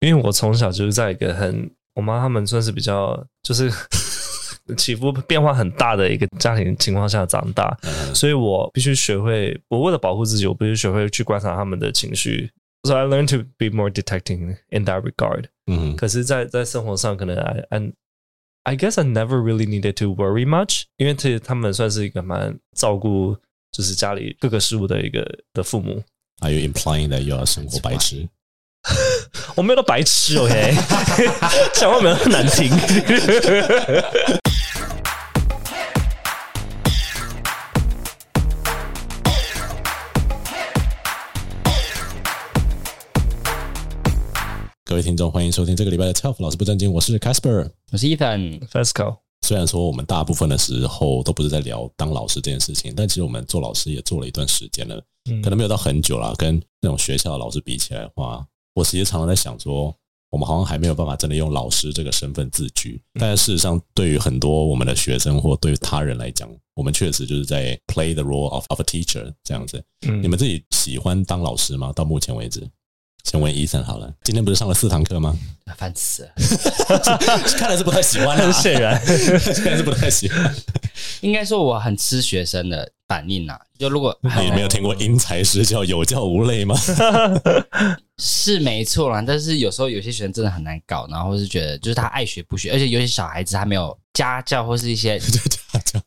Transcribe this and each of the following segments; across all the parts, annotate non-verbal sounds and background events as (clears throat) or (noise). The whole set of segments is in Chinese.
因为我从小就是在一个很，我妈他们算是比较就是 (laughs) 起伏变化很大的一个家庭情况下长大，所以我必须学会，我为了保护自己，我必须学会去观察他们的情绪。So I learned to be more detecting in that regard。嗯，可是在，在在生活上，可能 I I I guess I never really needed to worry much，因为这他们算是一个蛮照顾，就是家里各个事物的一个的父母。Are you implying that you are 生活白痴？我没有到白痴，OK？(laughs) 讲话没有那么难听。各位听众，欢迎收听这个礼拜的 Telf 老师不正经。我是 Casper，我是 Ethan Fesco。虽然说我们大部分的时候都不是在聊当老师这件事情，但其实我们做老师也做了一段时间了，可能没有到很久了。跟那种学校的老师比起来的话，我其实常常在想说，我们好像还没有办法真的用老师这个身份自居。但事实上，对于很多我们的学生或对于他人来讲，我们确实就是在 play the role of of a teacher 这样子。你们自己喜欢当老师吗？到目前为止？先问 Ethan 好了，今天不是上了四堂课吗？(laughs) 烦死了，(laughs) 看来是不太喜欢啊，(laughs) 很显然，看来是不太喜欢。应该说我很吃学生的反应呐、啊。就如果你没有听过因材施教，有教无类吗？是没错啦，但是有时候有些学生真的很难搞，然后是觉得就是他爱学不学，而且有些小孩子他没有家教或是一些 (laughs) 家教，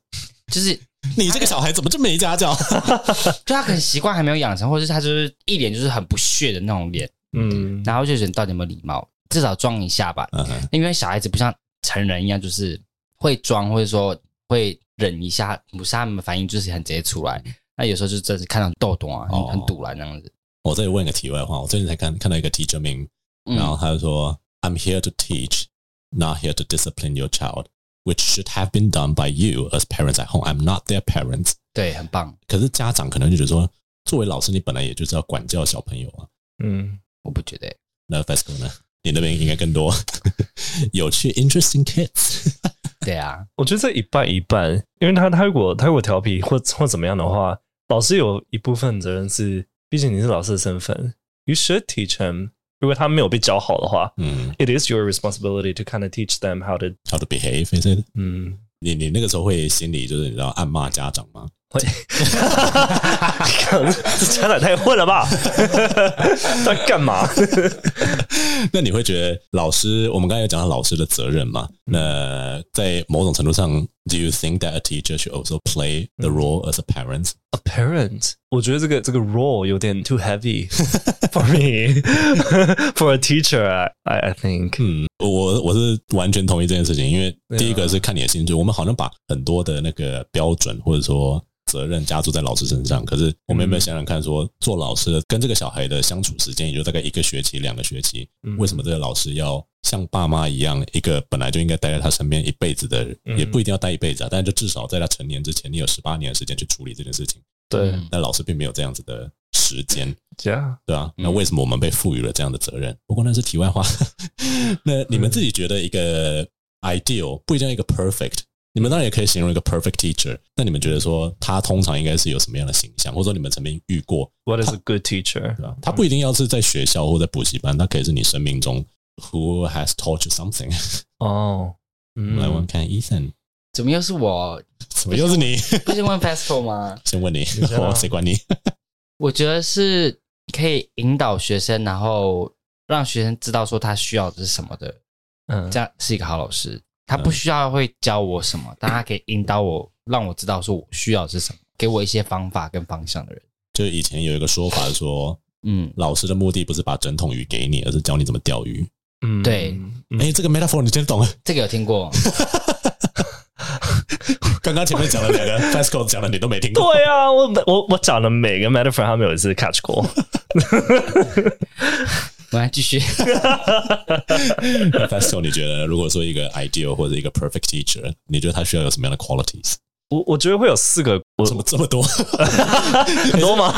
就是。(laughs) 你这个小孩怎么这么没家教？(laughs) 就他可能习惯还没有养成，或者是他就是一脸就是很不屑的那种脸，嗯，然后就觉得到底有没有礼貌？至少装一下吧，嗯，因为小孩子不像成人一样，就是会装，或者说会忍一下，不是他们反应就是很直接出来。那有时候就真是看到豆豆啊，很堵了那样子。我再问一个题外话，我最近才看看到一个 teacher meme，然后他就说：“I'm here to teach, not here to discipline your child.” Which should have been done by you as parents at home. I'm not their parents. 对，很棒。可是家长可能就觉得说，作为老师，你本来也就是要管教小朋友啊。嗯，我不觉得。那 Fasco 呢？你那边应该更多有趣，interesting kids。对啊，我觉得这一半一半，因为他他如果他如果调皮或或怎么样的话，老师有一部分责任是，毕竟你是老师的身份，You should teach him。如果他没有被教好的话，嗯，it is your responsibility to kind of teach them how to how to behave。嗯，你你那个时候会心里就是你知道暗骂家长吗？会，(laughs) 这家长太混了吧？(laughs) 在干嘛？(laughs) 那你会觉得老师，我们刚才有讲到老师的责任嘛？那在某种程度上 ，Do you think that a teacher should also play the role as a parent？A parent，我觉得这个这个 role 有点 too heavy (laughs) for me (laughs) for a teacher. I I think，嗯，我我是完全同意这件事情，因为第一个是看你的兴趣，我们好像把很多的那个标准或者说 责任加注在老师身上，可是我们有没有想想看，说做老师的跟这个小孩的相处时间也就大概一个学期、两个学期，为什么这个老师要像爸妈一样，一个本来就应该待在他身边一辈子的人，也不一定要待一辈子啊，但是就至少在他成年之前，你有十八年的时间去处理这件事情。对，但老师并没有这样子的时间，对啊，那为什么我们被赋予了这样的责任？不过那是题外话。(laughs) 那你们自己觉得一个 ideal 不一定要一个 perfect，你们当然也可以形容一个 perfect teacher。那你们觉得说他通常应该是有什么样的形象，或者说你们曾经遇过？What is a good teacher？对吧？他不一定要是在学校或在补习班，他可以是你生命中 who has taught you something。(laughs) 哦，嗯，来问看 Ethan。怎么又是我？怎么又是你？不是问 Fasco 吗？(laughs) 先问你，我 (laughs) 谁管你？我觉得是可以引导学生，然后让学生知道说他需要的是什么的。嗯，这样是一个好老师。他不需要会教我什么，但他可以引导我，让我知道说我需要是什么，给我一些方法跟方向的人。就以前有一个说法说，嗯，老师的目的不是把整桶鱼给你，而是教你怎么钓鱼。嗯，对。哎，这个 metaphor 你真懂啊？这个有听过。(laughs) 刚刚前面讲了两个，Fasco 讲的你都没听过。对啊，我我我讲的每个 metaphor 他们有一次 catch 过。(laughs) 我来继续。(laughs) Fasco，你觉得如果说一个 ideal 或者一个 perfect teacher，你觉得他需要有什么样的 qualities？我我觉得会有四个。我怎么这么多？(laughs) 很多吗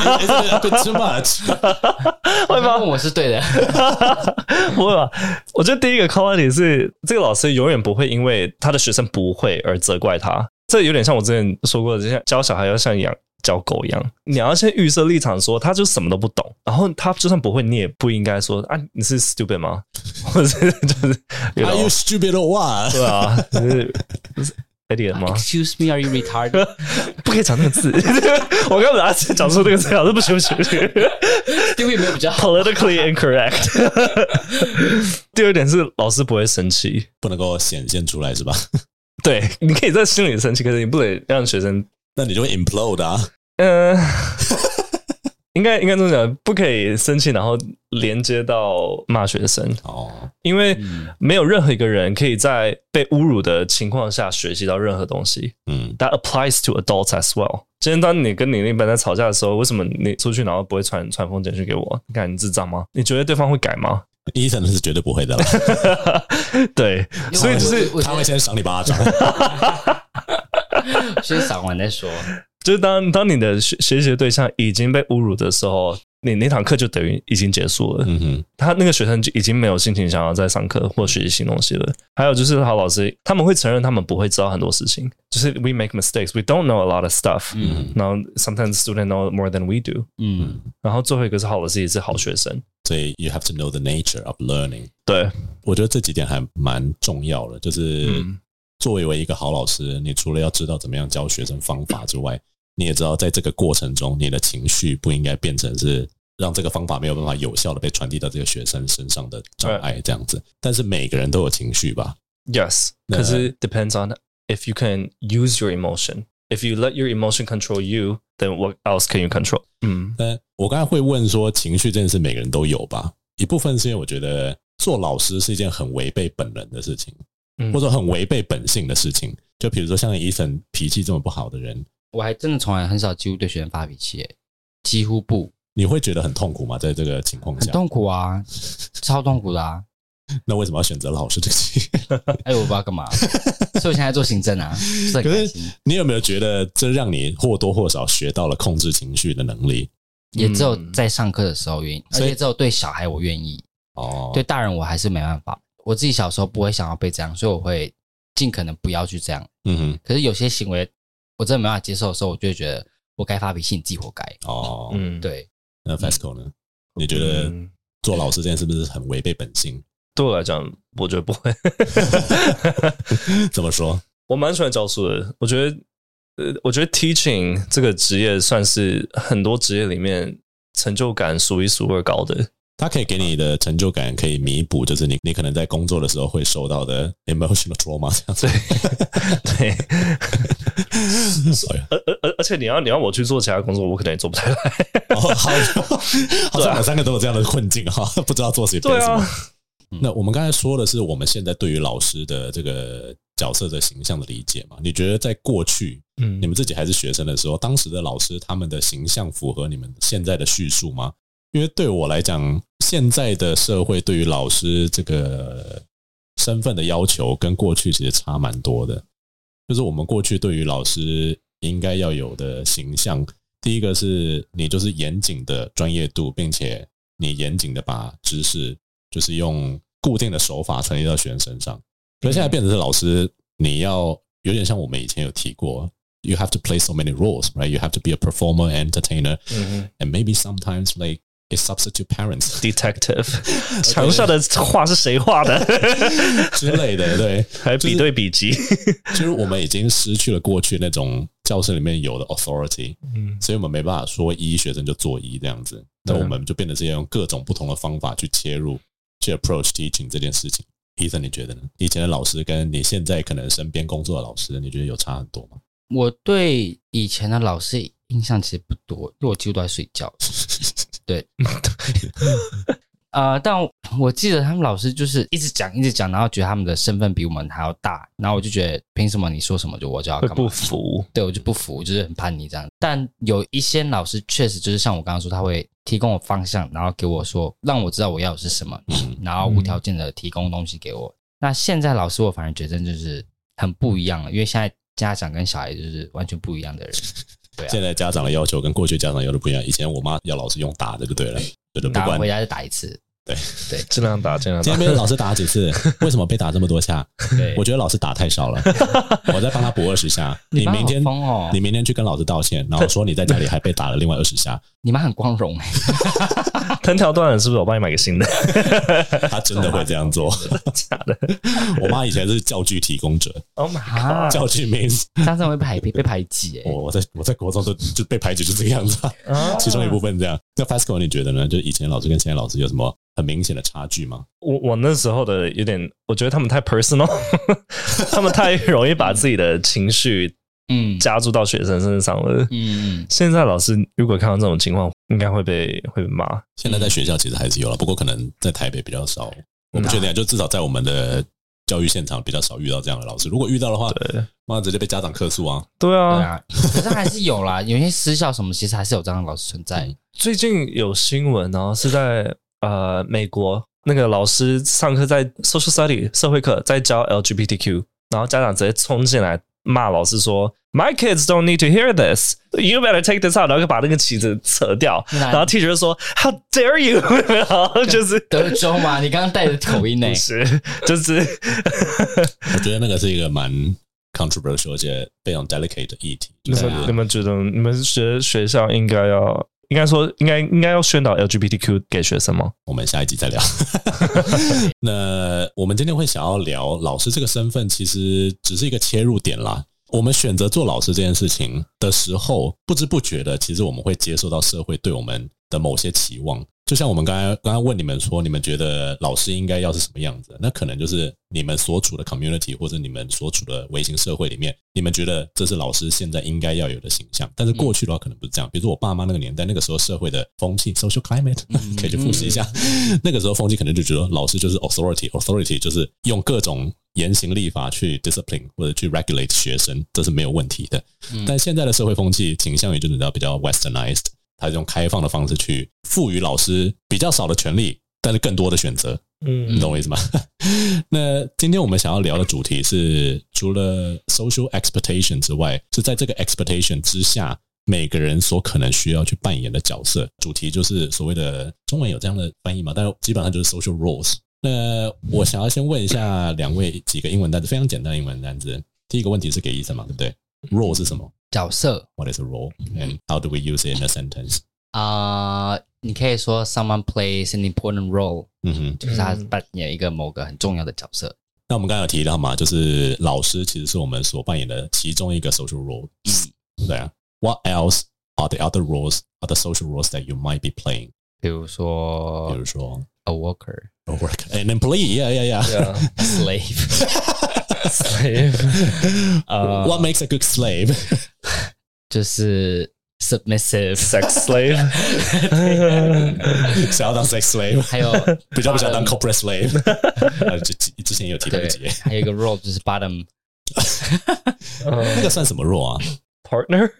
？Too much？(laughs) 会吗？我是对的。不会吧？我觉得第一个 quality 是这个老师永远不会因为他的学生不会而责怪他。这有点像我之前说过的，就像教小孩要像养教狗一样，你要先预设立场，说他就什么都不懂，然后他就算不会，你也不应该说啊，你是 stupid 吗？(laughs) 或者是就是 Are you stupid or what？对啊，就是。idiot 吗？Excuse me, are you retarded？(laughs) 不可以讲那个字。(laughs) 我刚刚把它讲出那个字，老师不行不行不行。地位没有比较 politically incorrect。第二点是老师不会生气，不能够显现出来是吧？对，你可以在心里生气，可是你不能让学生，那你就会 implode 啊。嗯。(laughs) 应该应该这么讲，不可以生气，然后连接到骂学生哦，因为没有任何一个人可以在被侮辱的情况下学习到任何东西。嗯，That applies to adults as well。今天当你跟你另一半在吵架的时候，为什么你出去然后不会传传封简讯给我？你看你智障吗？你觉得对方会改吗？医生是绝对不会的。(laughs) 对，所以就是他会先赏你巴掌，(laughs) 先赏完再说。就是当当你的学学习的对象已经被侮辱的时候，你那堂课就等于已经结束了。嗯哼，他那个学生就已经没有心情想要再上课或学习新东西了。还有就是好老师，他们会承认他们不会知道很多事情，就是 we make mistakes, we don't know a lot of stuff。嗯，然后 sometimes students know more than we do。嗯，然后最后一个是好老师也是好学生，所以 you have to know the nature of learning。对，我觉得这几点还蛮重要的，就是作为为一个好老师，你除了要知道怎么样教学生方法之外，你也知道，在这个过程中，你的情绪不应该变成是让这个方法没有办法有效的被传递到这个学生身上的障碍，这样子。但是每个人都有情绪吧？Yes，可是 depends on if you can use your emotion. If you let your emotion control you, then what else can you control？嗯，但我刚才会问说，情绪这件事每个人都有吧？一部分是因为我觉得做老师是一件很违背本能的事情，或者很违背本性的事情。就比如说像 Ethan 脾气这么不好的人。我还真的从来很少几乎对学生发脾气，诶，几乎不。你会觉得很痛苦吗？在这个情况下，很痛苦啊，(laughs) 超痛苦的啊。那为什么要选择老师这个？(laughs) 哎，我不知道干嘛，所以我现在做行政啊。是可是你有没有觉得这让你或多或少学到了控制情绪的能力？也只有在上课的时候愿意，而且只有对小孩我愿意。哦，对大人我还是没办法。我自己小时候不会想要被这样，所以我会尽可能不要去这样。嗯哼。可是有些行为。我真的没办法接受的时候，我就会觉得我该发脾气，你自己活该。哦，嗯，对。那 Fasco 呢？你觉得做老师这件事是不是很违背本性？对我来讲，我觉得不会。(laughs) (laughs) 怎么说？我蛮喜欢教书的。我觉得，呃，我觉得 teaching 这个职业算是很多职业里面成就感数一数二高的。它可以给你的成就感，可以弥补，就是你你可能在工作的时候会受到的 emotional trauma 这样子。对，(laughs) 而而而而且你要你要我去做其他工作，我可能也做不太来。哦，好，(laughs) 好像我们三个都有这样的困境哈，(laughs) 不知道做谁对啊。那我们刚才说的是我们现在对于老师的这个角色的形象的理解嘛？你觉得在过去，嗯，你们自己还是学生的时候，当时的老师他们的形象符合你们现在的叙述吗？因为对我来讲，现在的社会对于老师这个身份的要求跟过去其实差蛮多的。就是我们过去对于老师应该要有的形象，第一个是你就是严谨的专业度，并且你严谨的把知识就是用固定的手法传递到学生身上。可是现在变成是老师，你要有点像我们以前有提过，you have to play so many roles, right? You have to be a performer, entertainer, and maybe sometimes like substitute parents (laughs) detective，(laughs) 墙上的画是谁画的 (laughs) 之类的，对，还比对笔记，就是我们已经失去了过去那种教室里面有的 authority，嗯，所以我们没办法说一学生就做一这样子，那我们就变得是要用各种不同的方法去切入，去 approach teaching 这件事情。Ethan，你觉得呢？以前的老师跟你现在可能身边工作的老师，你觉得有差很多吗？我对以前的老师印象其实不多，因为我几乎都在睡觉。对，(laughs) 呃，但我记得他们老师就是一直讲，一直讲，然后觉得他们的身份比我们还要大，然后我就觉得凭什么你说什么就我就要干嘛？不服？对，我就不服，就是很叛逆这样。但有一些老师确实就是像我刚刚说，他会提供我方向，然后给我说，让我知道我要的是什么，然后无条件的提供东西给我。那现在老师我反而觉得就是很不一样了，因为现在家长跟小孩就是完全不一样的人。(laughs) 对啊，现在家长的要求跟过去家长要求不一样。以前我妈要老师用打的就对了，对的，不管回家就打一次。对对，尽量打，尽量打。今天被老师打几次？(laughs) 为什么被打这么多下？对，我觉得老师打太少了，(laughs) 我再帮他补二十下。你明天，哦、你明天去跟老师道歉，然后说你在家里还被打了另外二十下。你妈很光荣哎、欸，(laughs) 藤条断了是不是？我帮你买个新的。他真的会这样做？假的？我妈以前是教具提供者。Oh my god！教具 means，当时会排被被排挤哎。我我在我在国中都就被排挤，就这个样子。其中一部分这样。那 Fasco 你觉得呢？就以前老师跟现在老师有什么很明显的差距吗？我我那时候的有点，我觉得他们太 personal，(laughs) 他们太容易把自己的情绪。嗯，加注到学生身上了。嗯嗯，现在老师如果看到这种情况，应该会被会被骂。现在在学校其实还是有了，不过可能在台北比较少。我不确定，就至少在我们的教育现场比较少遇到这样的老师。如果遇到的话，对，妈直接被家长客诉啊。对啊，对啊，可是还是有啦，有些私校什么，其实还是有这样的老师存在。最近有新闻，然后是在呃美国，那个老师上课在 social study 社会课，在教 LGBTQ，然后家长直接冲进来。骂老师说：“My kids don't need to hear this. You better take this out。”然后就把那个旗子扯掉。然后 teacher 就说：“How dare you？” 然后就是德州嘛，你刚刚带着口音呢？是，就是。我觉得那个是一个蛮 controversial 而且非常 delicate 的议题。就是你们觉得，你们觉得学校应该要，应该说，应该应该要宣导 LGBTQ 给学生吗？我们下一集再聊。(laughs) 那我们今天会想要聊老师这个身份，其实只是一个切入点啦。我们选择做老师这件事情的时候，不知不觉的，其实我们会接受到社会对我们的某些期望。就像我们刚才刚刚问你们说，你们觉得老师应该要是什么样子？那可能就是你们所处的 community 或者你们所处的微型社会里面，你们觉得这是老师现在应该要有的形象。但是过去的话，可能不是这样。比如说我爸妈那个年代，那个时候社会的风气 social climate 可以去复习一下。那个时候风气可能就觉得老师就是 authority，authority 就是用各种严刑立法去 discipline 或者去 regulate 学生，这是没有问题的。但现在的社会风气倾向于就是比较 westernized。他用开放的方式去赋予老师比较少的权利，但是更多的选择。嗯，你懂我意思吗？(laughs) 那今天我们想要聊的主题是，除了 social expectation 之外，是在这个 expectation 之下，每个人所可能需要去扮演的角色。主题就是所谓的中文有这样的翻译嘛？但是基本上就是 social roles。那我想要先问一下两位几个英文单词，非常简单的英文单词。第一个问题是给医生嘛，对不对？role 是什么？角色，What is a role and how do we use it in a sentence？啊，uh, 你可以说 someone plays an important role，嗯哼，就是他扮演一个某个很重要的角色。那我们刚刚有提到嘛，就是老师其实是我们所扮演的其中一个 social role。对啊，What else are the other roles, other social roles that you might be playing？比如说，比如说 a worker，a worker，an employee，yeah yeah yeah，a slave。(laughs) Slave，呃，What makes a good slave？就是 (laughs) submissive sex slave，想要当 (laughs) sex slave，还有比较不想当 corporate slave。呃，之之前有提到一节，还有一个 role 就是 bottom，那个算什么 role 啊？Partner，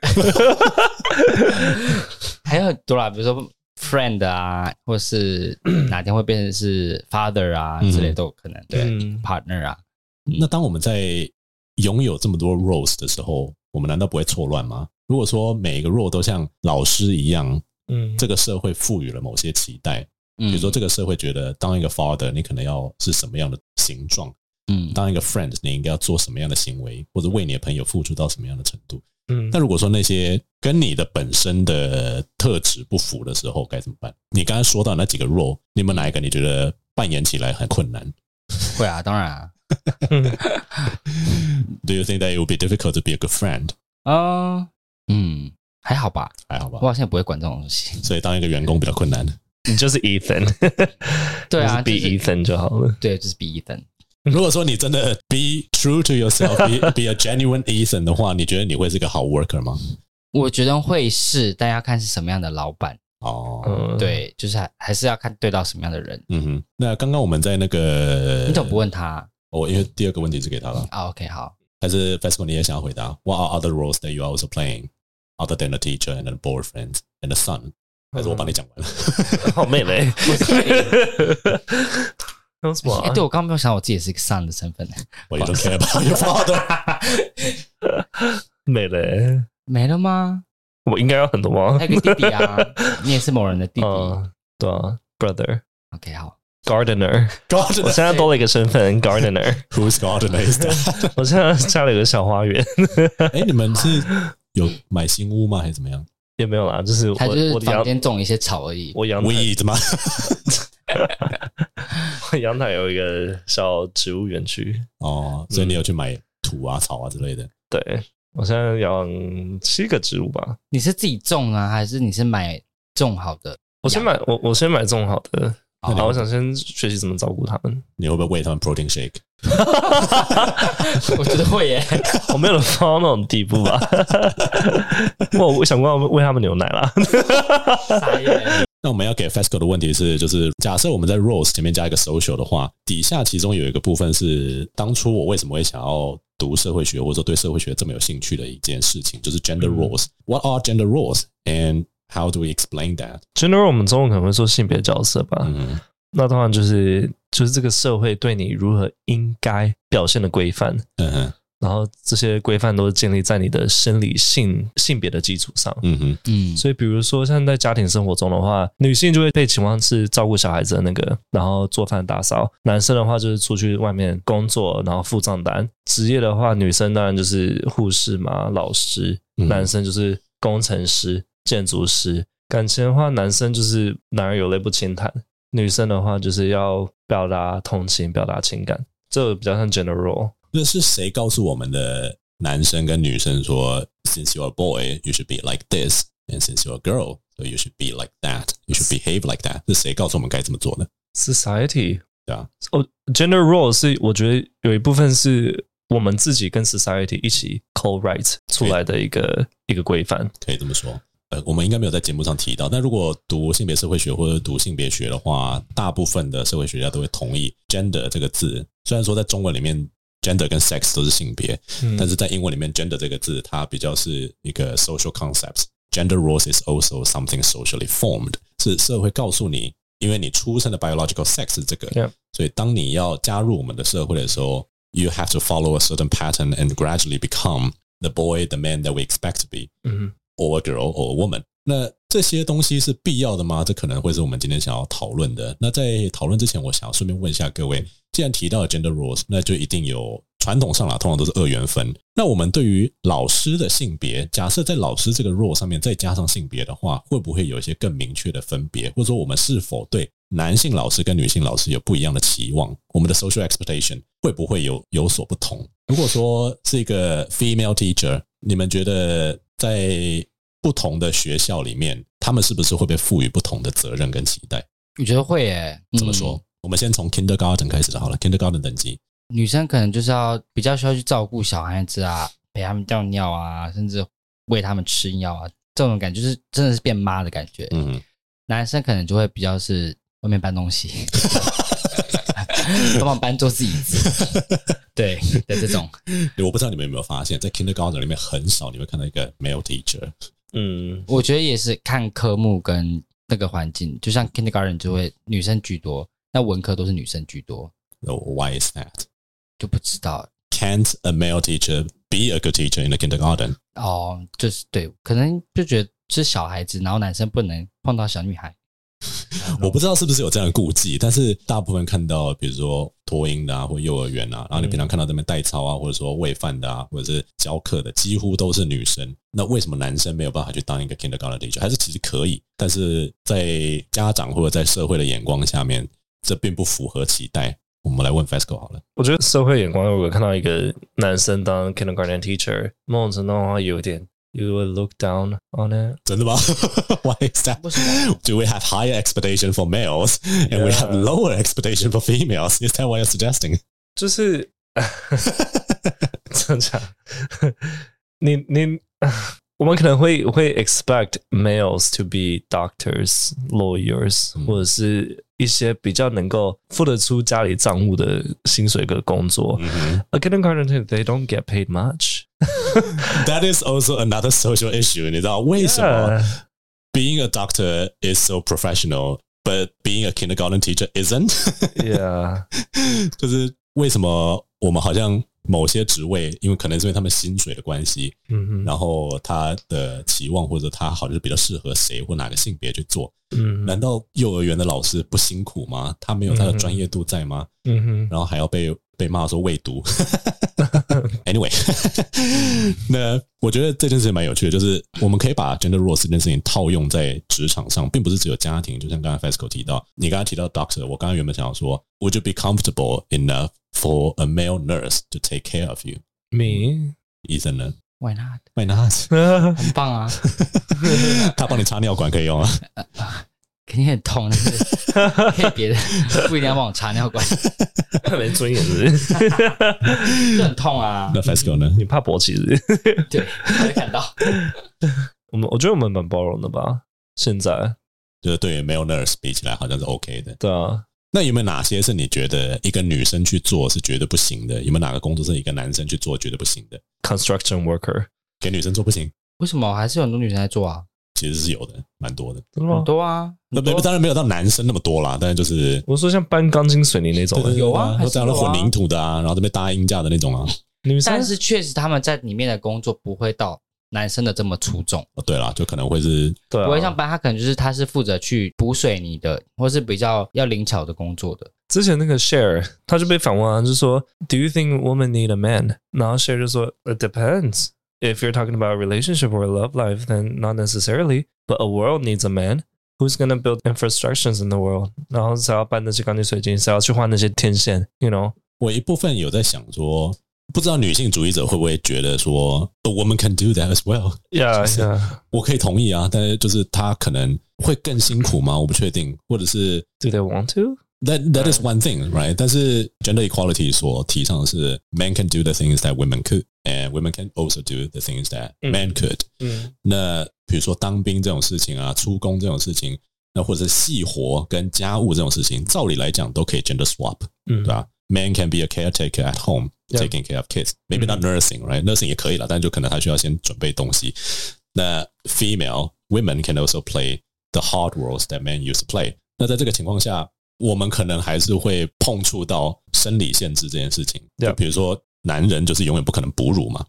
还有很多啦，比如说 friend 啊，或是哪天会变成是 (clears throat) father 啊之类都有可能。对，partner 啊。 那当我们在拥有这么多 roles 的时候，我们难道不会错乱吗？如果说每一个 role 都像老师一样，嗯，这个社会赋予了某些期待，嗯，比如说这个社会觉得当一个 father，你可能要是什么样的形状，嗯，当一个 friend，你应该要做什么样的行为，或者为你的朋友付出到什么样的程度，嗯。那如果说那些跟你的本身的特质不符的时候，该怎么办？你刚才说到那几个 role，你有没有哪一个你觉得扮演起来很困难？会啊，当然啊。(laughs) Do you think that it would be difficult to be a good friend？啊，uh, 嗯，还好吧，还好吧。我好像不会管这种东西，所以当一个员工比较困难。你就是 Ethan，(laughs) 对啊，比 Ethan 就好了。对，就是比 Ethan。如果说你真的 be true to yourself，be (laughs) be a genuine Ethan 的话，你觉得你会是个好 worker 吗？我觉得会是，但要看是什么样的老板。哦，嗯、对，就是还还是要看对到什么样的人。嗯哼，那刚刚我们在那个，你怎么不问他？哦，因为第二个问题是给他了。啊，OK，好。还是 Fesco 你也想要回答？What are other roles that you are also playing other than a teacher and a boyfriend and a son？还是我帮你讲完了？好妹妹。有什么？对，我刚刚没有想到我自己也是一个 son 的身份。我 don't care about your father。没了，没了吗？我应该有很多吗？还有个弟弟啊，你也是某人的弟弟。对啊，brother。OK，好，Gardener，我现在多了一个身份，Gardener，Who's Gardener？(laughs) 我现在家里有个小花园。哎，你们是有买新屋吗？还是怎么样？也没有啦，就是我我房间种一些草而已。我阳台怎么？我 (laughs) 阳台有一个小植物园区哦，所以你有去买土啊、草啊之类的？对，我现在养七个植物吧。你是自己种啊，还是你是买种好的？我先买，我我先买种好的。然后我想先学习怎么照顾他们。你会不会喂他们 protein shake？(laughs) 我觉得会耶，(laughs) 我没有放到那种地步吧。我 (laughs) 我想过要喂他们牛奶啦。那我们要给 FESCO 的问题是，就是假设我们在 roles 前面加一个 social 的话，底下其中有一个部分是当初我为什么会想要读社会学，或者说对社会学这么有兴趣的一件事情，就是 gender roles。What are gender roles and How do we explain that? General，我们中文可能会说性别角色吧。嗯，那当然就是就是这个社会对你如何应该表现的规范。嗯哼，然后这些规范都是建立在你的生理性性别的基础上。嗯哼，嗯，所以比如说像在家庭生活中的话，女性就会被期望是照顾小孩子的那个，然后做饭打扫；男生的话就是出去外面工作，然后付账单。职业的话，女生当然就是护士嘛、老师；男生就是工程师。建筑师。感情的话，男生就是男儿有泪不轻弹，女生的话就是要表达同情、表达情感，这个比较像 general。那是谁告诉我们的？男生跟女生说，Since you're a boy, you should be like this, and since you're a girl, so you should be like that. You should behave like that. 是谁告诉我们该怎么做的？Society，对啊。哦、oh，gender role 是我觉得有一部分是我们自己跟 society 一起 co-write 出来的一个一个规范，可以这么说。呃，我们应该没有在节目上提到，但如果读性别社会学或者读性别学的话，大部分的社会学家都会同意 “gender” 这个字。虽然说在中文里面 “gender” 跟 “sex” 都是性别，嗯，但是在英文里面 “gender” 这个字它比较是一个 social concept。Gender roles is also something socially formed，是社会告诉你，因为你出生的 biological sex 是这个.所以当你要加入我们的社会的时候，you have to follow a certain pattern and gradually become the boy, the man that we expect to be。嗯。Or girl or woman，那这些东西是必要的吗？这可能会是我们今天想要讨论的。那在讨论之前，我想要顺便问一下各位，既然提到了 gender roles，那就一定有传统上啦，通常都是二元分。那我们对于老师的性别，假设在老师这个 role 上面再加上性别的话，会不会有一些更明确的分别？或者说，我们是否对男性老师跟女性老师有不一样的期望？我们的 social expectation 会不会有有所不同？如果说是一个 female teacher，你们觉得？在不同的学校里面，他们是不是会被赋予不同的责任跟期待？你觉得会？诶，怎么说？嗯、我们先从 kindergarten 开始好了。kindergarten 等级，女生可能就是要比较需要去照顾小孩子啊，陪他们尿尿啊，甚至喂他们吃药啊，这种感觉就是真的是变妈的感觉。嗯，男生可能就会比较是外面搬东西。(laughs) (laughs) 帮忙搬桌子椅子，(laughs) 对的这种。我不知道你们有没有发现，在 Kindergarten 里面很少你会看到一个 male teacher。嗯，我觉得也是看科目跟那个环境，就像 Kindergarten 就会女生居多，那文科都是女生居多。Why is that？就不知道。Can't a male teacher be a good teacher in the Kindergarten？哦，就是对，可能就觉得是小孩子，然后男生不能碰到小女孩。(laughs) 我不知道是不是有这样的顾忌，但是大部分看到，比如说托婴的啊，或幼儿园啊，然后你平常看到这边代操啊，或者说喂饭的啊，或者是教课的，几乎都是女生。那为什么男生没有办法去当一个 kindergarten teacher？还是其实可以，但是在家长或者在社会的眼光下面，这并不符合期待。我们来问 FESCO 好了。我觉得社会眼光，如果看到一个男生当 kindergarten teacher，某种程度的话有点。You will look down on it. (laughs) 真的吗？Why is that? Do we have higher expectation for males and we have lower expectation for females? Is that what you're suggesting? (laughs) 就是(laughs) 这样讲，你你(sighs) 我们可能会会 expect males to be doctors, lawyers，或者是一些比较能够付得出家里账务的薪水的工作。A kindergarten, they don't get paid much. That is also another social issue，你知道为什么 being a doctor is so professional, but being a kindergarten teacher isn't? Yeah，就是为什么我们好像某些职位，因为可能是因为他们薪水的关系，嗯哼，然后他的期望或者他好像是比较适合谁或哪个性别去做，嗯，难道幼儿园的老师不辛苦吗？他没有他的专业度在吗？嗯哼，然后还要被被骂说喂毒。Anyway，那我觉得这件事情蛮有趣的，就是我们可以把 gender roles 这件事情套用在职场上，并不是只有家庭。就像刚才 Fesco 提到，你刚刚提到 doctor，我刚刚原本想要说，Would you be comfortable enough for a male nurse to take care of you? Me，医生呢？Why not? Why not? 很棒啊！他帮你插尿管可以用啊。肯定很痛，但是 (laughs) 可以别的，不一定要帮我插尿管，(laughs) 没尊严是不是？(laughs) 就很痛啊。那 Fesco 呢？你怕勃起是不是？对，没看到。我们我觉得我们蛮包容的吧。现在就是对于 male nurse 比起来，好像是 OK 的。对啊。那有没有哪些是你觉得一个女生去做是绝对不行的？有没有哪个工作是一个男生去做绝对不行的？Construction worker 给女生做不行？为什么？还是有很多女生在做啊？其实是有的，蛮多的，很多啊。那当然没有到男生那么多啦，但是就是我说像搬钢筋水泥那种的，有啊，或者这样的混凝土的啊，然后这边搭鹰架的那种啊。但是确实他们在里面的工作不会到男生的这么出众。哦对啦，就可能会是，对，不会像搬，他可能就是他是负责去补水泥的，或是比较要灵巧的工作的。之前那个 Share 他就被访问啊，就说 Do you think women need a man？然后 Share 就说 It depends。If you're talking about a relationship or a love life, then not necessarily. But a world needs a man who's going to build infrastructures in the world. 然后谁要搬那些钢筋水泥，谁要去换那些天线？You know，我一部分有在想说，不知道女性主义者会不会觉得说，A woman can do that as well. (laughs) Yeah, (laughs) yeah. 我可以同意啊，但是就是她可能会更辛苦吗？我不确定，或者是 Do they want to? That that is one thing, right? 但是 gender equality 所提倡的是 men can do the things that women could, and women can also do the things that men could. 嗯，那比如说当兵这种事情啊，出工这种事情，那或者是细活跟家务这种事情，照理来讲都可以 gender swap，嗯，对吧？Man can be a caretaker at home, taking care of kids. Maybe not nursing, right? Nursing 也可以了，但就可能他需要先准备东西。那 female women can also play the hard roles that men used to play. 那在这个情况下。 我们可能还是会碰触到生理限制这件事情，就比如说男人就是永远不可能哺乳嘛，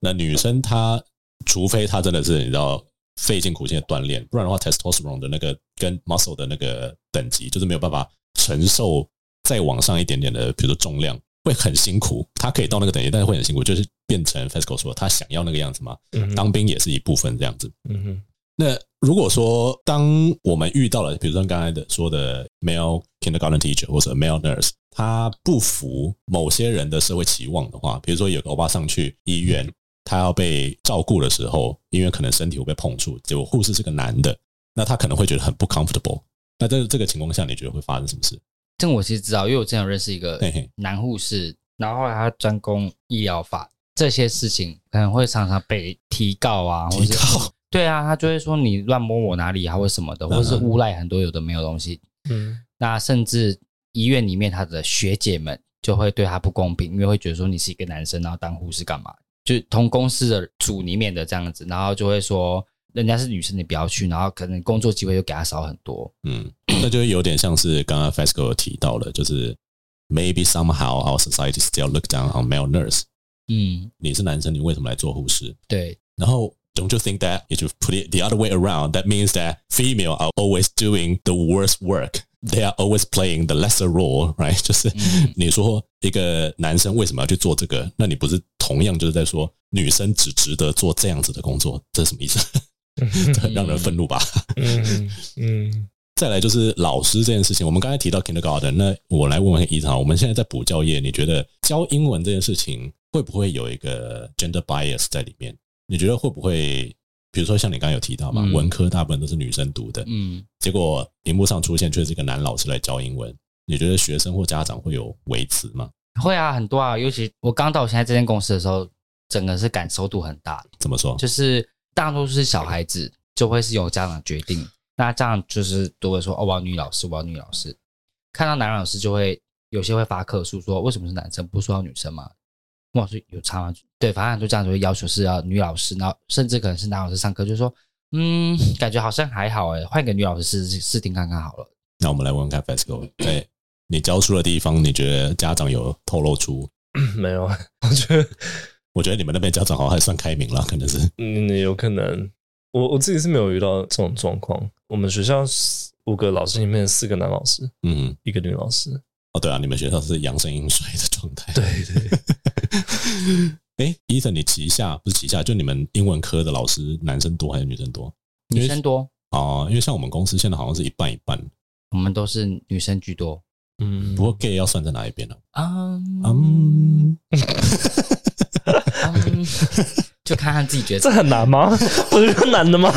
那女生她除非她真的是你知道费尽苦心的锻炼，不然的话，testosterone 的那个跟 muscle 的那个等级就是没有办法承受再往上一点点的，比如说重量会很辛苦。她可以到那个等级，但是会很辛苦，就是变成 Fesco 说他想要那个样子嘛，当兵也是一部分这样子。嗯哼。那如果说，当我们遇到了，比如说刚才的说的 male kindergarten teacher 或者 male nurse，他不服某些人的社会期望的话，比如说有个欧巴上去医院，他要被照顾的时候，因为可能身体会被碰触，结果护士是个男的，那他可能会觉得很不 comfortable。那在这个情况下，你觉得会发生什么事？这个我其实知道，因为我之前有认识一个男护士，然后后来他专攻医疗法，这些事情可能会常常被提告啊，提告。对啊，他就会说你乱摸我哪里啊，或什么的，或者是诬赖很多有的没有东西。嗯，那甚至医院里面他的学姐们就会对他不公平，因为会觉得说你是一个男生，然后当护士干嘛？就同公司的组里面的这样子，然后就会说人家是女生，你不要去，然后可能工作机会就给他少很多。嗯，那就有点像是刚刚 Fesco 提到的，就是 maybe somehow our society still look down on male nurse。嗯，你是男生，你为什么来做护士？对，然后。Don't you think that if you put it the other way around, that means that female are always doing the worst work. They are always playing the lesser role, right? 就是你说一个男生为什么要去做这个？那你不是同样就是在说女生只值得做这样子的工作？这是什么意思？很让人愤怒吧？嗯嗯。再来就是老师这件事情，我们刚才提到 kindergarten，那我来问问伊场，我们现在在补教业，你觉得教英文这件事情会不会有一个 gender bias 在里面？你觉得会不会，比如说像你刚刚有提到嘛，嗯、文科大部分都是女生读的，嗯，结果荧幕上出现却是一个男老师来教英文，你觉得学生或家长会有维持吗？会啊，很多啊，尤其我刚到我现在这间公司的时候，整个是感受度很大。怎么说？就是大多数是小孩子，就会是由家长决定，那这样就是都会说哦，我要女老师，我要女老师。看到男老师就会有些会发客诉说，为什么是男生，不是说要女生吗？老师有差吗？对，反正就这样子会要求是要女老师，然后甚至可能是男老师上课，就说，嗯，感觉好像还好诶，换一个女老师试试听看看好了。那我们来问问看，Fesco，(clears throat) 在你教书的地方，你觉得家长有透露出 (clears throat) 没有，我觉得，我觉得你们那边家长好像还算开明了，可能是，嗯，有可能。我我自己是没有遇到这种状况。我们学校五个老师里面四个男老师，嗯，一个女老师。哦，对啊，你们学校是阳盛阴衰的状态。对对。哎，Ethan，你旗下不是旗下，就你们英文科的老师，男生多还是女生多？女生多。哦，因为像我们公司现在好像是一半一半。我们都是女生居多。嗯，不过 gay 要算在哪一边呢？嗯嗯。就看看自己觉得这很难吗？我觉得难的吗？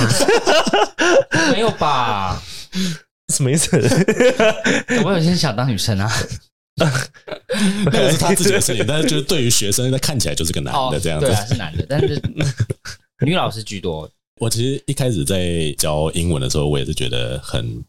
没有吧？什么意思？我有些想当女生啊。(laughs) 那个是他自己的事情，但是就是对于学生，他看起来就是个男的这样子。对啊，是男的，但是 (laughs) 女老师居多。我其实一开始在教英文的时候，我也是觉得很，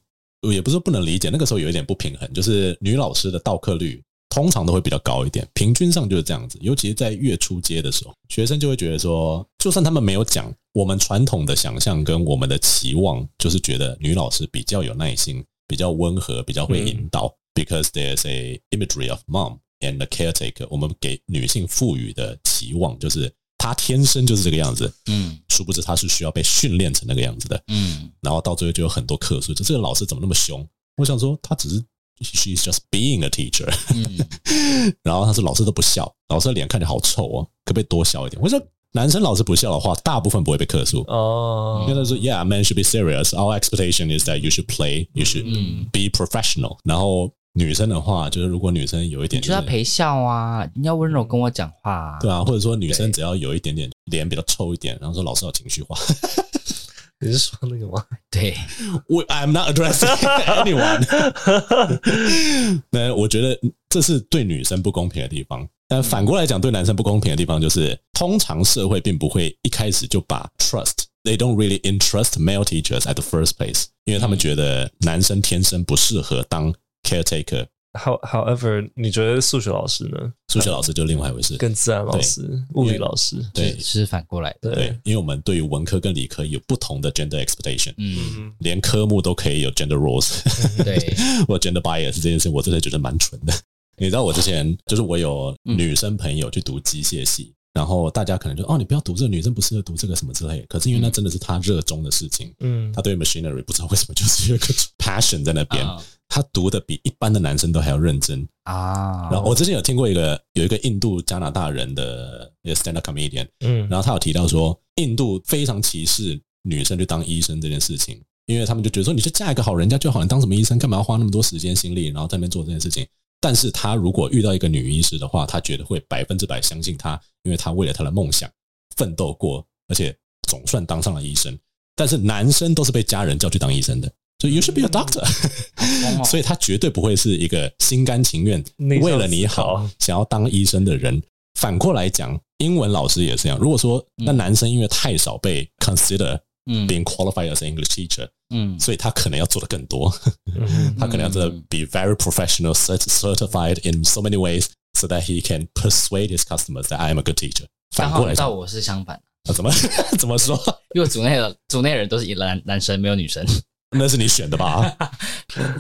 也不是不能理解，那个时候有一点不平衡，就是女老师的到课率。通常都会比较高一点，平均上就是这样子。尤其是在月初阶的时候，学生就会觉得说，就算他们没有讲，我们传统的想象跟我们的期望，就是觉得女老师比较有耐心，比较温和，比较会引导。嗯、Because there's a imagery of mom and the caretaker，我们给女性赋予的期望就是她天生就是这个样子。嗯，殊不知她是需要被训练成那个样子的。嗯，然后到最后就有很多客诉，就这个老师怎么那么凶？我想说，他只是。She's just being a teacher，嗯。然后他说老师都不笑，老师的脸看起来好臭哦，可不可以多笑一点？我说男生老师不笑的话，大部分不会被客诉哦。因为他说，Yeah, men should be serious. Our expectation is that you should play, you should be professional。然后女生的话，就是如果女生有一点，就要陪笑啊，你要温柔跟我讲话，对啊，或者说女生只要有一点点脸比较臭一点，然后说老师要情绪化。你是说那个吗？对，(laughs) 我 I'm not addressing (laughs) anyone。(laughs) 那我觉得这是对女生不公平的地方，但反过来讲，对男生不公平的地方就是，通常社会并不会一开始就把 trust，they don't really entrust male teachers at the first place，因为他们觉得男生天生不适合当 caretaker。However，你觉得数学老师呢？数学老师就另外一回事，跟自然老师、物理老师，对，是反过来的。对，因为我们对于文科跟理科有不同的 gender expectation，嗯，连科目都可以有 gender roles，对，(laughs) 或 gender bias 这件事，我真的觉得蛮蠢的。你知道，我之前就是我有女生朋友去读机械系，然后大家可能就哦，你不要读这个，女生不适合读这个什么之类。可是因为那真的是她热衷的事情，嗯，她对 machinery 不知道为什么就是有个 passion 在那边。他读的比一般的男生都还要认真啊！然后我之前有听过一个有一个印度加拿大人的一个 stand up comedian，嗯，然后他有提到说，印度非常歧视女生去当医生这件事情，因为他们就觉得说，你就嫁一个好人家就好，你当什么医生干嘛要花那么多时间心力，然后在那边做这件事情？但是他如果遇到一个女医师的话，他觉得会百分之百相信她，因为他为了他的梦想奋斗过，而且总算当上了医生。但是男生都是被家人叫去当医生的。所以 you should be a doctor，(laughs) 所以他绝对不会是一个心甘情愿为了你好想要当医生的人。反过来讲，英文老师也是这样。如果说那男生因为太少被 consider being qualified as an English teacher，嗯，所以他可能要做的更多，他可能要做的 be very professional, certified in so many ways, so that he can persuade his customers that I am a good teacher。反过来，到我是相反，怎么怎么说？因为组内的组内人都是男男生，没有女生。那是你选的吧？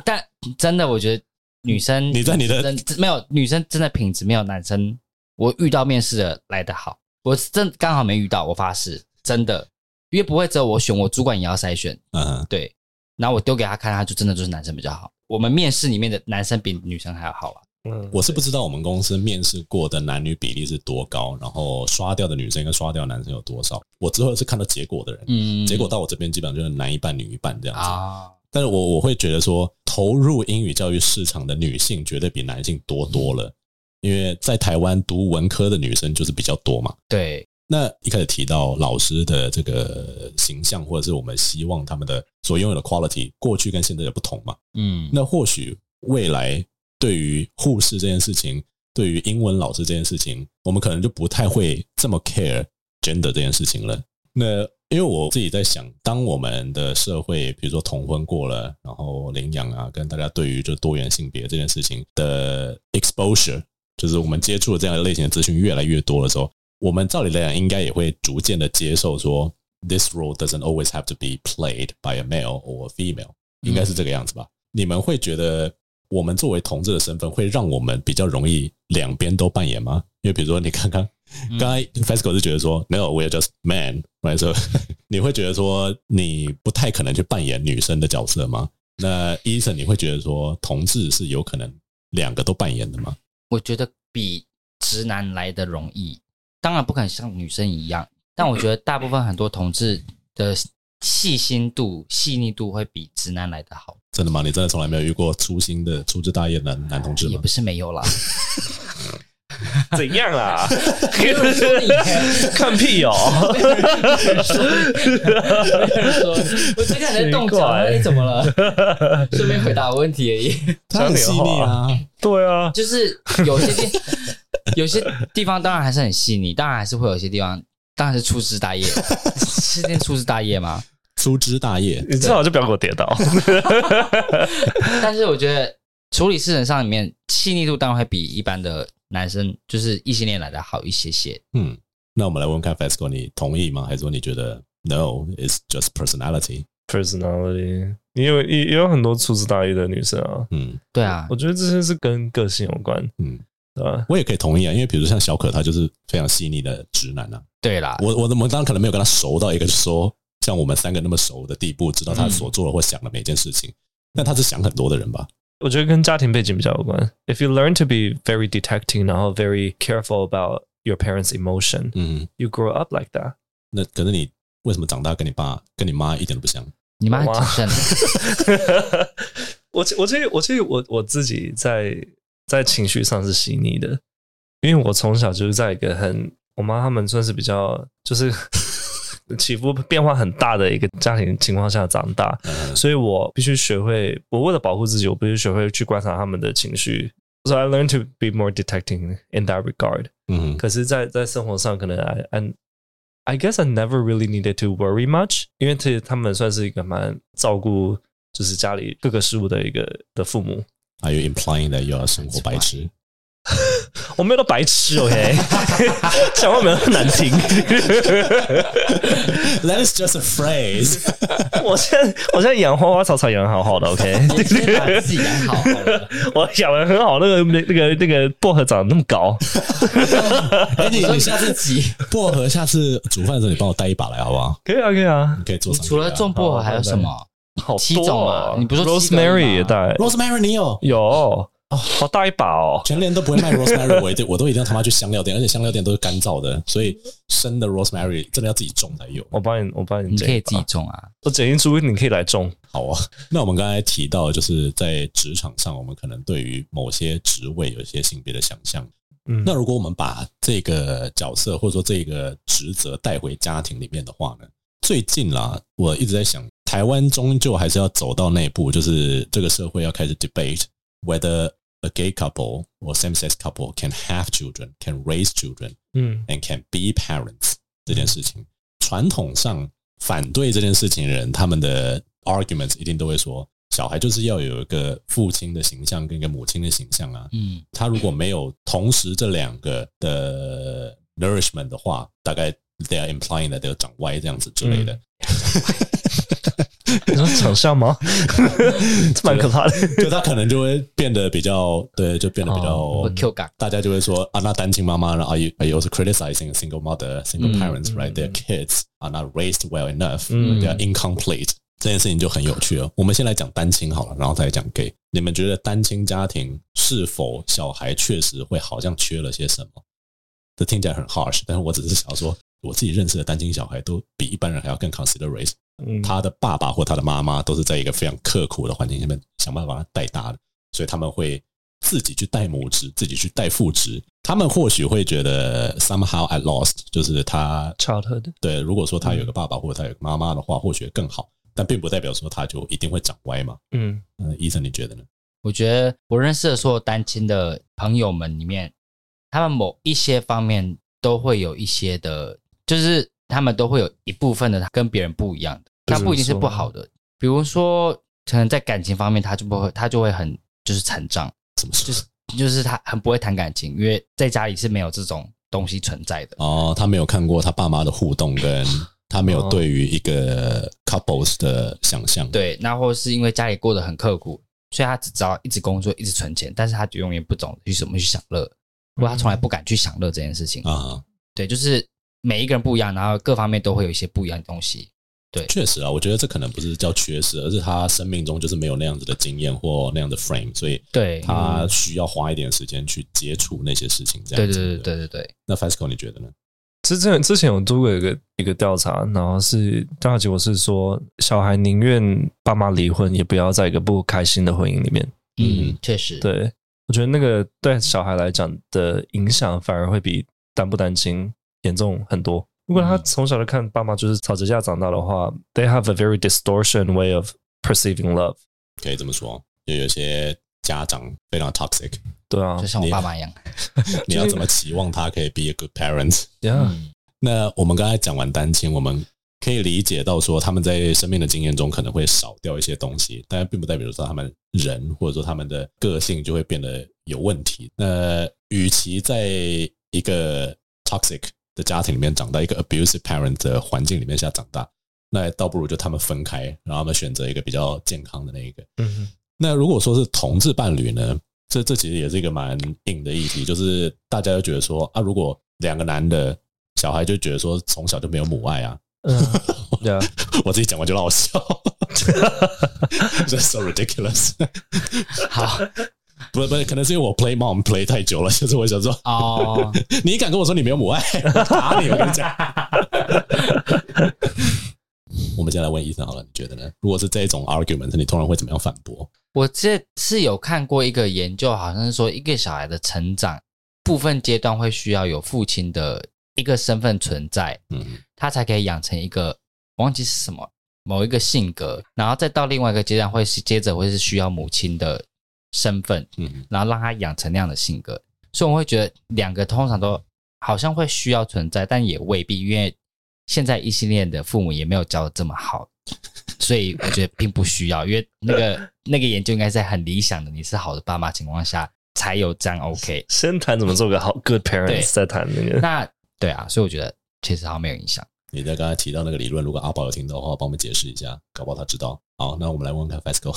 但真的，我觉得女生你在你的没有女生真的品质没有男生我遇到面试的来的好。我真刚好没遇到，我发誓真的，因为不会只有我选，我主管也要筛选。嗯，对。然后我丢给他看，他就真的就是男生比较好。我们面试里面的男生比女生还要好啊。嗯，我是不知道我们公司面试过的男女比例是多高，然后刷掉的女生跟刷掉男生有多少。我之后是看到结果的人，嗯，结果到我这边基本上就是男一半女一半这样子啊。但是我我会觉得说，投入英语教育市场的女性绝对比男性多多了，因为在台湾读文科的女生就是比较多嘛。对，那一开始提到老师的这个形象，或者是我们希望他们的所拥有的 quality，过去跟现在的不同嘛。嗯，那或许未来。对于护士这件事情，对于英文老师这件事情，我们可能就不太会这么 care gender 这件事情了。那因为我自己在想，当我们的社会，比如说同婚过了，然后领养啊，跟大家对于就多元性别这件事情的 exposure，就是我们接触的这样类型的资讯越来越多的时候，我们照理来讲，应该也会逐渐的接受说，this role doesn't always have to be played by a male or a female，应该是这个样子吧？嗯、你们会觉得？我们作为同志的身份，会让我们比较容易两边都扮演吗？因为比如说你刚刚刚才 FESCO 是觉得说，no，we are just men，right？所以 (laughs) 你会觉得说你不太可能去扮演女生的角色吗？那 Eason 你会觉得说同志是有可能两个都扮演的吗？我觉得比直男来的容易，当然不敢像女生一样，但我觉得大部分很多同志的细心度、细腻度会比直男来的好。真的吗？你真的从来没有遇过粗心的、粗枝大叶的男男同志吗？也不是没有啦。(laughs) 怎样啊？看屁哦！我只看你在动脚，你怎么了？(laughs) 顺便回答我问题而已。他很细腻啊，对啊，就是有些地 (laughs) 有些地方当然还是很细腻，当然还是会有些地方当然是粗枝大叶，是念粗枝大叶吗？粗枝大叶，你最好就不要给我跌倒。但是我觉得处理事情上里面细腻度当然会比一般的。男生就是异性恋来的好一些些。嗯，那我们来问问看，FESCO，你同意吗？还是说你觉得 No，it's just personality？Personality，你有也也有很多粗枝大叶的女生啊。嗯，对啊，我觉得这些是跟个性有关。嗯，对吧？我也可以同意啊，因为比如像小可，他就是非常细腻的直男啊。对啦，我我我当然可能没有跟他熟到一个说像我们三个那么熟的地步，知道他所做的或想的每件事情，嗯、但他是想很多的人吧。我觉得跟家庭背景比较有关。If you learn to be very detecting，然后 very careful about your parents' emotion，嗯，you grow up like that。那可是你为什么长大跟你爸、跟你妈一点都不像？你妈很谨慎。我我这我这我我自己在在情绪上是细腻的，因为我从小就是在一个很，我妈他们算是比较就是。起伏变化很大的一个家庭情况下长大，所以我必须学会，我为了保护自己，我必须学会去观察他们的情绪。So I learned to be more detecting in that regard。嗯，可是在，在在生活上，可能 I I I guess I never really needed to worry much，因为这他们算是一个蛮照顾，就是家里各个事物的一个的父母。Are you implying that you are 生活白痴？我没有到白痴，OK，(laughs) 讲话没有那么难听。That is just a phrase。(laughs) 我现在我现在养花花草草养的好好的，OK。你先把自己养好，好了。(laughs) 我养的很好，那个那那个那个薄荷长得那么高。哎，你你下次薄荷，下次煮饭的时候你帮我带一把来好不好？可以啊，可以啊，你可以做。除了种薄荷还有什么？好七种啊！你不说 Rosemary 也带？Rosemary 你有？有。哦，好大一把哦！全年都不会卖 (laughs) rosemary，我一定我都一定要他妈去香料店，而且香料店都是干燥的，所以生的 rosemary 真的要自己种才有。我帮你，我帮你，你可以自己种啊！我整一株，你可以来种。好啊。那我们刚才提到，就是在职场上，我们可能对于某些职位有一些性别的想象。嗯，那如果我们把这个角色或者说这个职责带回家庭里面的话呢？最近啦，我一直在想，台湾终究还是要走到那一步，就是这个社会要开始 debate whether A gay couple or same-sex couple can have children, can raise children, 嗯，and can be parents 这件事情，传统上反对这件事情的人，他们的 arguments 一定都会说，小孩就是要有一个父亲的形象跟一个母亲的形象啊，嗯，他如果没有同时这两个的 nourishment 的话，大概 they are implying that they 长歪这样子之类的。你说长相吗？这蛮可怕的。就他可能就会变得比较，对，就变得比较 Q 感。大家就会说啊，那单亲妈妈呢？Are you are you also criticizing single mother, single parents, right? Their kids are not raised well enough. They are incomplete. 这件事情就很有趣了。我们先来讲单亲好了，然后再来讲 gay。你们觉得单亲家庭是否小孩确实会好像缺了些什么？这听起来很 harsh，但是我只是想说，我自己认识的单亲小孩都比一般人还要更 considerate。他的爸爸或他的妈妈都是在一个非常刻苦的环境下面想办法把他带大的，所以他们会自己去带母职，自己去带父职。他们或许会觉得 somehow I lost，就是他 childhood。对，如果说他有个爸爸或者他有个妈妈的话，或许更好，但并不代表说他就一定会长歪嘛。嗯嗯，医生你觉得呢？我觉得我认识的所有单亲的朋友们里面，他们某一些方面都会有一些的，就是他们都会有一部分的跟别人不一样的。他不一定是不好的，比如说，可能在感情方面，他就不会，他就会很就是残障，怎么说？就是就是他很不会谈感情，因为在家里是没有这种东西存在的。哦，他没有看过他爸妈的互动，跟 (laughs) 他没有对于一个 couples 的想象。哦。对，那或是因为家里过得很刻苦，所以他只知道一直工作，一直存钱，但是他就永远不懂去怎么去享乐。或他从来不敢去享乐这件事情啊。对，就是每一个人不一样，然后各方面都会有一些不一样的东西。对，确实啊，我觉得这可能不是叫缺失，而是他生命中就是没有那样子的经验或那样的 frame，所以对他需要花一点时间去接触那些事情。这样子，对对对对对对。那 Fasco 你觉得呢？之前之前有做过一个一个调查，然后是调查结果是说，小孩宁愿爸妈离婚，也不要在一个不开心的婚姻里面。嗯，确实，对，我觉得那个对小孩来讲的影响，反而会比单不单亲严重很多。如果他从小就看爸妈就是吵着架长大的话，嗯，they have a very distortion way of perceiving love。可以这么说，就有些家长非常 toxic。对啊，就像我爸妈一样。(laughs) 你要怎么期望他可以 be a good parent？对啊。那我们刚才讲完单亲，我们可以理解到说他们在生命的经验中可能会少掉一些东西，但并不代表说他们人或者说他们的个性就会变得有问题。那与其在一个 toxic 的家庭里面长大，一个 abusive parent 的环境里面下长大，那倒不如就他们分开，然后他们选择一个比较健康的那一个。嗯哼。那如果说是同志伴侣呢？这这其实也是一个蛮硬的议题，就是大家都觉得说啊，如果两个男的小孩就觉得说从小就没有母爱啊。嗯，对啊，(laughs) 我自己讲完就让我笑。(laughs) (laughs) That's so ridiculous。好。不不，可能是因为我 play mom play 太久了，(laughs) 就是我想说，哦，(laughs) 你敢跟我说你没有母爱，我 (laughs) 打你！我跟你讲。我们先来问医生好了，你觉得呢？如果是这种 argument，你通常会怎么样反驳？我这是有看过一个研究，好像是说一个小孩的成长部分阶段会需要有父亲的一个身份存在，嗯，他才可以养成一个忘记是什么某一个性格，然后再到另外一个阶段会是接着会是需要母亲的。身份，嗯，然后让他养成那样的性格，所以我会觉得两个通常都好像会需要存在，但也未必，因为现在异性恋的父母也没有教的这么好，(laughs) 所以我觉得并不需要，因为那个那个研究应该在很理想的你是好的爸妈情况下才有这样 OK。先谈怎么做个好 good parents，再谈那个。那对啊，所以我觉得其实好像没有影响。你在刚才提到那个理论，如果阿宝有听到的话，帮我们解释一下，搞不好他知道。好，那我们来问问看 Fasco。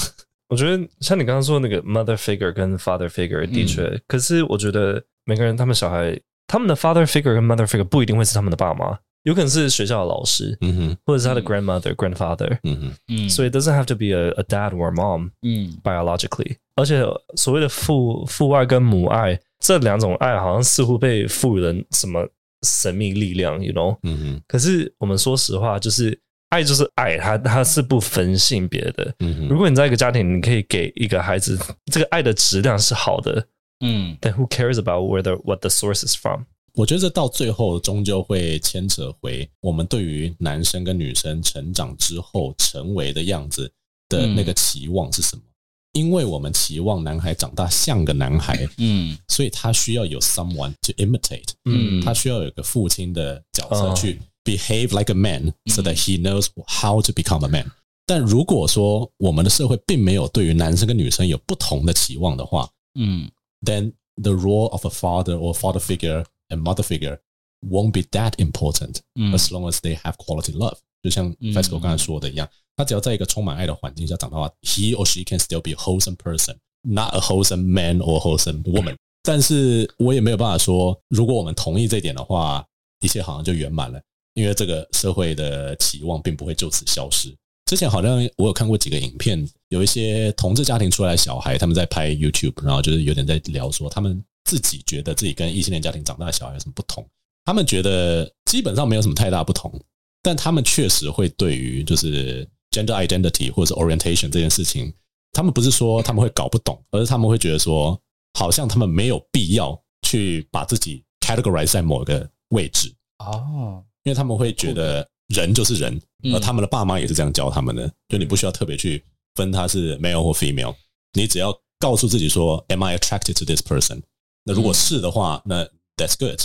我觉得像你刚刚说的那个 mother figure 跟 father figure 的确，嗯，可是我觉得每个人他们小孩他们的 father figure 跟 mother figure 不一定会是他们的爸妈，有可能是学校的老师，嗯哼，或者是他的 grandmother grandfather，嗯哼，嗯，所以 doesn't have to be a a dad or a mom，嗯，biologically，而且所谓的父父爱跟母爱这两种爱好像似乎被赋予了什么神秘力量，you know，嗯哼，可是我们说实话就是。爱就是爱，它它是不分性别的。嗯，如果你在一个家庭，你可以给一个孩子这个爱的质量是好的，嗯，then who cares about where the what the source is from？我觉得这到最后终究会牵扯回我们对于男生跟女生成长之后成为的样子的那个期望是什么？因为我们期望男孩长大像个男孩，嗯，所以他需要有 someone to imitate，嗯，他需要有一个父亲的角色去。Behave like a man, so that he knows how to become a man。但如果说我们的社会并没有对于男生跟女生有不同的期望的话，嗯，then the role of a father or father figure and mother figure won't be that important as long as they have quality love。就像 Fasco 刚才说的一样，他只要在一个充满爱的环境下长大的话，he or she can still be a wholesome person, not a wholesome man or wholesome woman。但是我也没有办法说，如果我们同意这一点的话，一切好像就圆满了。 (coughs) 因为这个社会的期望并不会就此消失。之前好像我有看过几个影片，有一些同志家庭出来的小孩，他们在拍 YouTube，然后就是有点在聊说，他们自己觉得自己跟异性恋家庭长大的小孩有什么不同。他们觉得基本上没有什么太大不同，但他们确实会对于就是 gender identity 或者是 orientation 这件事情，他们不是说他们会搞不懂，而是他们会觉得说，好像他们没有必要去把自己 categorize 在某个位置。哦。因为他们会觉得人就是人，而他们的爸妈也是这样教他们的，就你不需要特别去分他是 male 或 female，你只要告诉自己说，Am I attracted to this person？那如果是的话，那 That's good。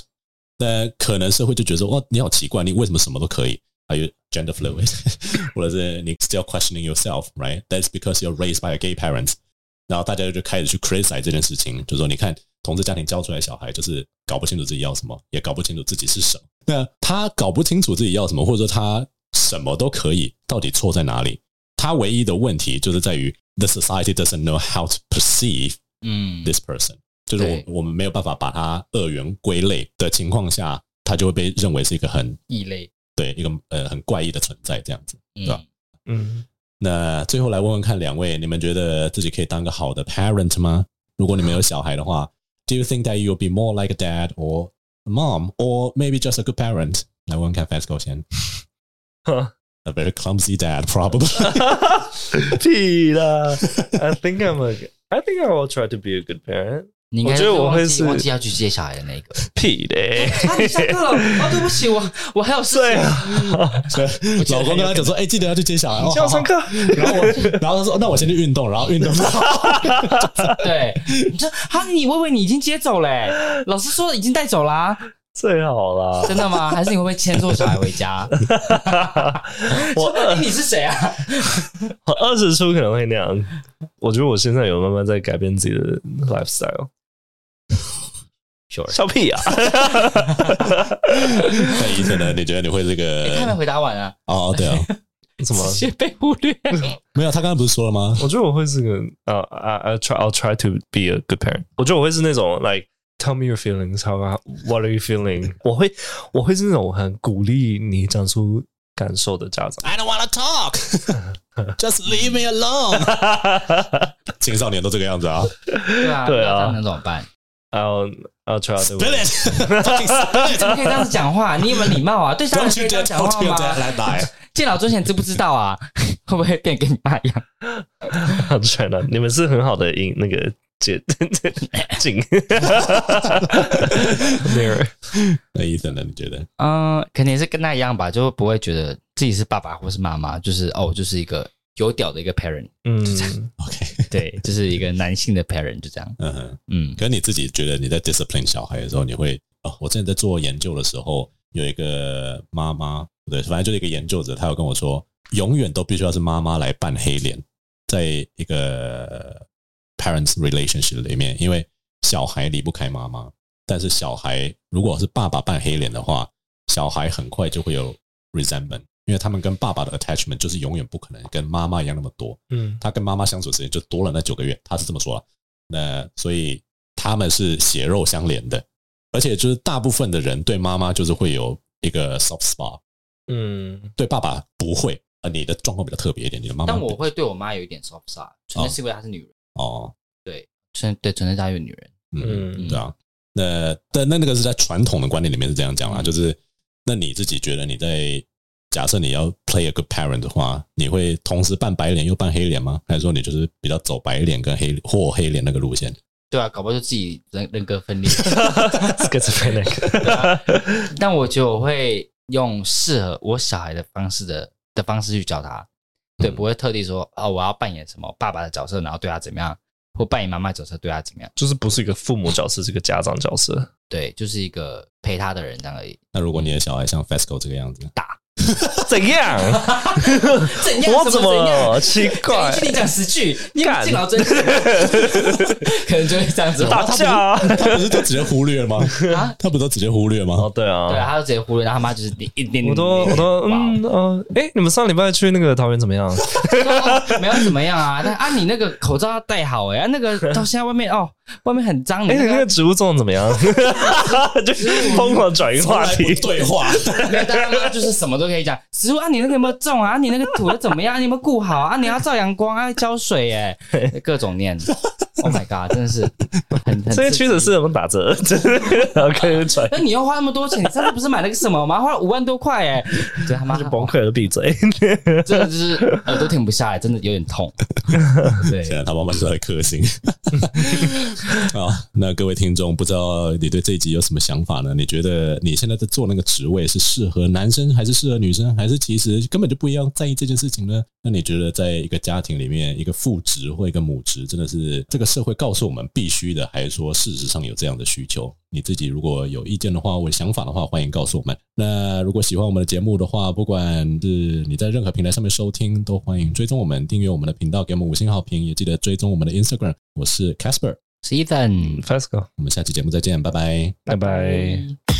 但可能社会就觉得说，哦，你好奇怪，你为什么什么都可以？Are you gender fluid？或者是你 still questioning yourself，right？That's because you're raised by a gay parent。然后大家就开始去 criticize 这件事情，就说，你看同志家庭教出来的小孩，就是搞不清楚自己要什么，也搞不清楚自己是什么。那他搞不清楚自己要什么，或者说他什么都可以，到底错在哪里？他唯一的问题就是在于 the society doesn't know how to perceive 嗯 this person。就是我我们没有办法把他二元归类的情况下，他就会被认为是一个很异类，对一个呃很怪异的存在这样子，对吧？嗯，那最后来问问看两位，你们觉得自己可以当个好的 parent 吗？如果你们有小孩的话 ，Do you think that you'll be more like a dad or a mom or maybe just a good parent？来问问看，Fasco 先。A very clumsy dad, probably. (laughs) (laughs) 屁啦！I think I'm a. I think I will try to be a good parent. 你我觉得我会是忘记要去接小孩的那个。(laughs) 屁嘞！啊，你下课了？哦，(laughs) 对不起，我我还有事情。(laughs) 老公跟他讲说：“哎，记得要去接小孩，你要上课。”然后我，然后他说：“那我先去运动。”然后运动。对，你说哈，你以为你已经接走嘞？老师说已经带走啦。最好啦！真的吗？还是你会不会牵错小孩回家？我二，你是谁啊？我二十出可能会那样。我觉得我现在有慢慢在改变自己的 lifestyle。笑屁啊！那医生呢？你觉得你会这个？他还没回答完啊？哦，对啊，怎么？先被忽略？没有，他刚刚不是说了吗？我觉得我会是个呃，I I try I'll try to be a good parent。我觉得我会是那种 like。Tell me your feelings. How what are you feeling? 我会我会是那种很鼓励你讲出感受的家长。I don't want to talk. Just leave me alone. 青少年都这个样子啊。对啊，对啊，那怎么办？I'll I'll try to. (laughs) Spill it. (laughs) 怎么可以这样子讲话？你有没有礼貌啊？对家长可以这样讲话吗？来来，见老尊贤知不知道啊？(laughs) 会不会变跟你爸一样？I'll 你们是很好的音那个。姐，紧，mirror，那意思呢？你觉得？嗯，肯定是跟他一样吧，就不会觉得自己是爸爸或是妈妈，就是哦，就是一个有屌的一个 parent，嗯，OK，对，(laughs) 就是一个男性的 parent，就这样，嗯哼，嗯。可是你自己觉得你在 discipline 小孩的时候，你会哦？我之前在做研究的时候，有一个妈妈，对，反正就是一个研究者，他有跟我说，永远都必须要是妈妈来扮黑脸，在一个。Parents relationship 里面，因为小孩离不开妈妈，但是小孩如果是爸爸扮黑脸的话，小孩很快就会有 resentment，因为他们跟爸爸的 attachment 就是永远不可能跟妈妈一样那么多。嗯，他跟妈妈相处时间就多了那九个月，他是这么说。那所以他们是血肉相连的，而且就是大部分的人对妈妈就是会有一个 soft spot，嗯，对爸爸不会。啊，你的状况比较特别一点，你的妈妈。但我会对我妈有一点 soft spot，纯粹是因为她是女人。哦，对，纯对纯粹家有女人，嗯，对啊，那但那那个是在传统的观念里面是这样讲啊，就是那你自己觉得你在假设你要 play a good parent 的话，你会同时扮白脸又扮黑脸吗？还是说你就是比较走白脸跟黑或黑脸那个路线？对啊，搞不好就自己人人格分裂，各自分裂。但我觉得我会用适合我小孩的方式的的方式去教他。对，不会特地说哦，我要扮演什么爸爸的角色，然后对他怎么样，或扮演妈妈角色对他怎么样，就是不是一个父母角色，是个家长角色。对，就是一个陪他的人这样而已。那如果你的小孩像 FESCO 这个样子，打。(laughs) 怎样？怎样？我怎么奇怪？你讲十句，你敬老尊贤，(laughs) 可能就会这样子打架。他不是就直接忽略了吗？啊，他不是都直接忽略吗？哦，对啊，对啊，他就直接忽略，然后他妈就是你一点，我都我都嗯嗯，哎，你们上礼拜去那个桃园怎么样？(laughs) 没有怎么样啊，但啊，你那个口罩要戴好哎，那个到现在外面哦，外面很脏。哎，你那个植物种的怎么样？(laughs) 就是疯狂转移话题，(laughs) 对话，就是什么都。可以讲植物啊，你那个有没有种啊？你那个土怎么样？你有没有顾好啊？你要照阳光啊，浇水哎，(laughs) 各种念。Oh my god，真的是很很。这些趋势是怎么打折？真的可以 (laughs) 传。那你要花那么多钱？你上次不是买了个什么吗？花了五万多块哎，对他妈就崩溃了，闭嘴！真的就是耳朵停不下来，真的有点痛。(laughs) 对，现在他妈妈是在克星。(laughs) 好，那各位听众，不知道你对这一集有什么想法呢？你觉得你现在在做那个职位是适合男生还是适合女生，还是其实根本就不一样在意这件事情呢？那你觉得在一个家庭里面，一个父职或一个母职，真的是这个？社会告诉我们必须的，还是说事实上有这样的需求？你自己如果有意见的话，或想法的话，欢迎告诉我们。那如果喜欢我们的节目的话，不管是你在任何平台上面收听，都欢迎追踪我们，订阅我们的频道，给我们五星好评，也记得追踪我们的 Instagram。我是 Casper，是 Ethan，Fasco，我们下期节目再见，拜拜，拜拜。